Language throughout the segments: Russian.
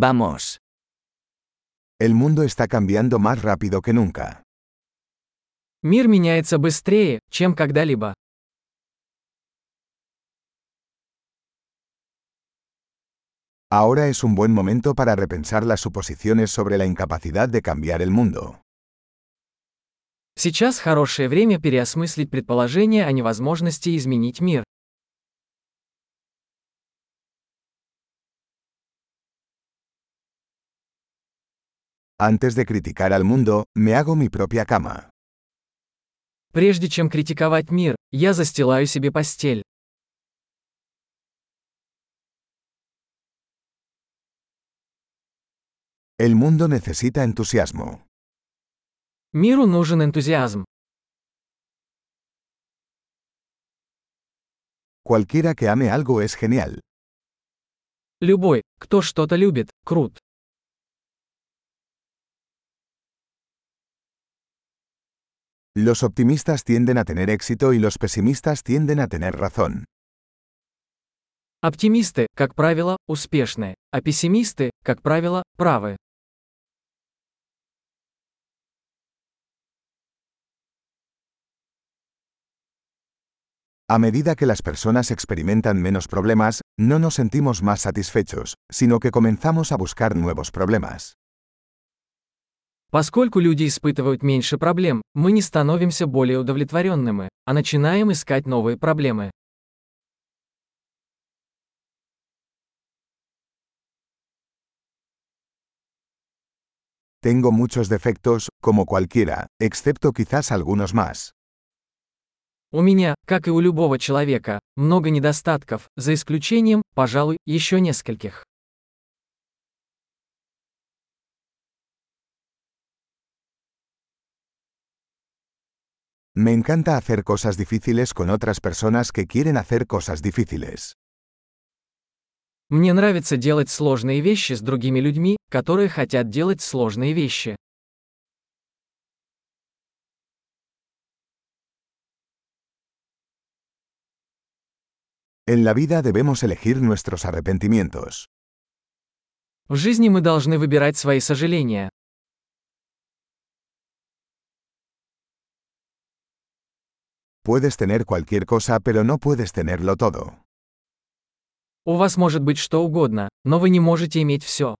Vamos. El mundo está cambiando más rápido que nunca. Мир меняется быстрее, чем когда-либо. Ahora es un buen momento para repensar las suposiciones sobre la incapacidad de cambiar el mundo. Сейчас хорошее время переосмыслить предположение о невозможности изменить мир. Antes de criticar al mundo, me hago mi propia cama. Прежде чем критиковать мир, я застилаю себе постель. El mundo necesita entusiasmo. Миру нужен энтузиазм. Cualquiera que ame algo es genial. Любой, кто что-то любит, крут. Los optimistas tienden a tener éxito y los pesimistas tienden a tener razón. Оптимисты, как правило, успешны, а пессимисты, как правило, правы. A medida que las personas experimentan menos problemas, no nos sentimos más satisfechos, sino que comenzamos a buscar nuevos problemas. Поскольку люди испытывают меньше проблем, мы не становимся более удовлетворенными, а начинаем искать новые проблемы. Tengo muchos defectos, como cualquiera, excepto quizás algunos más. У меня, как и у любого человека, много недостатков, за исключением, пожалуй, еще нескольких. Me encanta hacer cosas difíciles con otras personas que quieren hacer cosas difíciles. Мне нравится делать сложные вещи с другими людьми, которые хотят делать сложные вещи. En la vida debemos elegir nuestros arrepentimientos. В жизни мы должны выбирать свои сожаления. Puedes tener cualquier cosa pero no puedes tenerlo todo. У вас может быть что угодно, но вы не можете иметь все.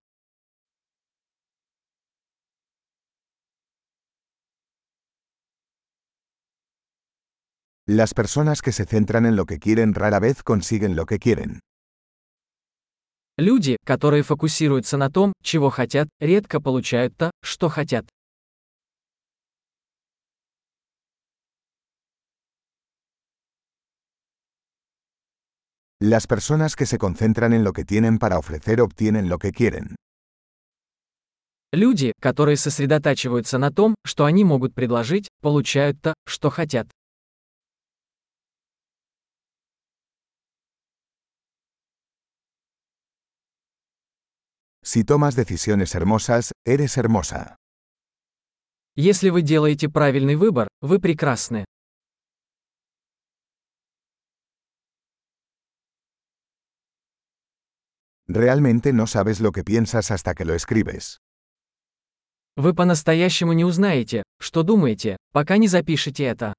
Las personas que se centran en lo que quieren rara vez consiguen lo que quieren. Люди, которые фокусируются на том, чего хотят, редко получают то, что хотят. Las personas que se concentran en lo que tienen para ofrecer obtienen lo que quieren. Люди, которые сосредотачиваются на том, что они могут предложить, получают то, что хотят. Si tomas decisiones hermosas, eres hermosa. Если вы делаете правильный выбор, вы прекрасны. Realmente no sabes lo que piensas hasta que lo escribes. Вы по-настоящему не узнаете, что думаете, пока не запишете это.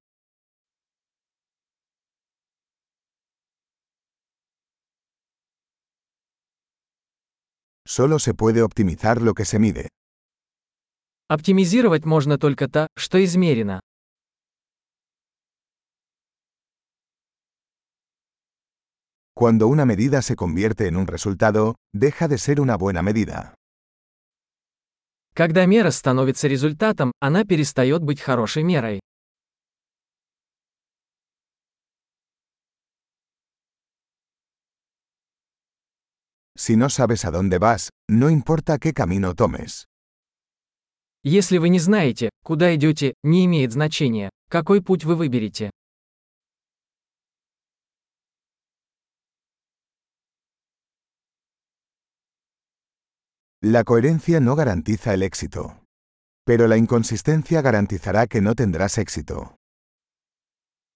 Solo se puede optimizar lo que se mide. Оптимизировать можно только то, что измерено. Cuando una medida se convierte en un resultado, deja de ser una buena medida. Когда мера становится результатом, она перестает быть хорошей мерой. Si no sabes a dónde vas, no importa qué camino tomes. Если вы не знаете, куда идете, не имеет значения, какой путь вы выберете. La coherencia no garantiza el éxito, pero la inconsistencia garantizará que no tendrás éxito.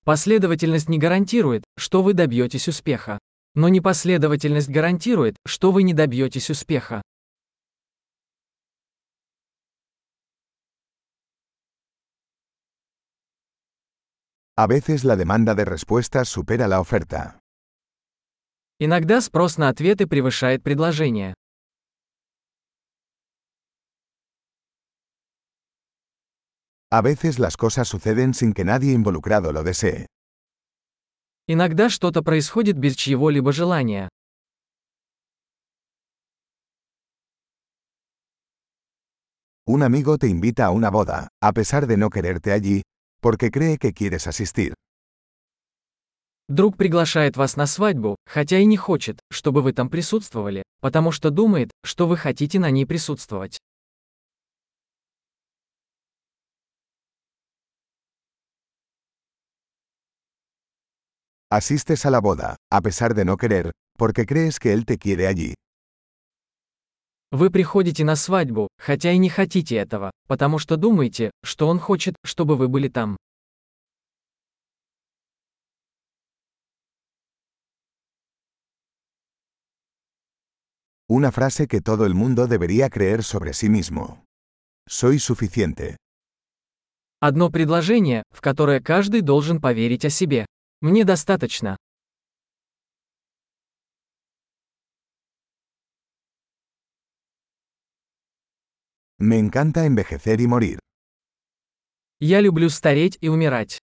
Последовательность не гарантирует, что вы добьетесь успеха. Но непоследовательность гарантирует, что вы не добьетесь успеха. A veces la demanda de respuestas supera la oferta. Иногда спрос на ответы превышает предложение. A veces las cosas suceden sin que nadie involucrado lo desee. Иногда что-то происходит без чьего-либо желания. Un amigo te invita a una boda, a pesar de no quererte allí, porque cree que quieres asistir. Друг приглашает вас на свадьбу, хотя и не хочет, чтобы вы там присутствовали, потому что думает, что вы хотите на ней присутствовать. Asistes a la boda, a pesar de no querer, porque crees que él te quiere allí. Вы приходите на свадьбу, хотя и не хотите этого, потому что думаете, что он хочет, чтобы вы были там. Una frase que todo el mundo debería creer sobre sí mismo. Soy suficiente. Одно предложение, в которое каждый должен поверить о себе. Мне достаточно. Me encanta envejecer y morir. Я люблю стареть и умирать.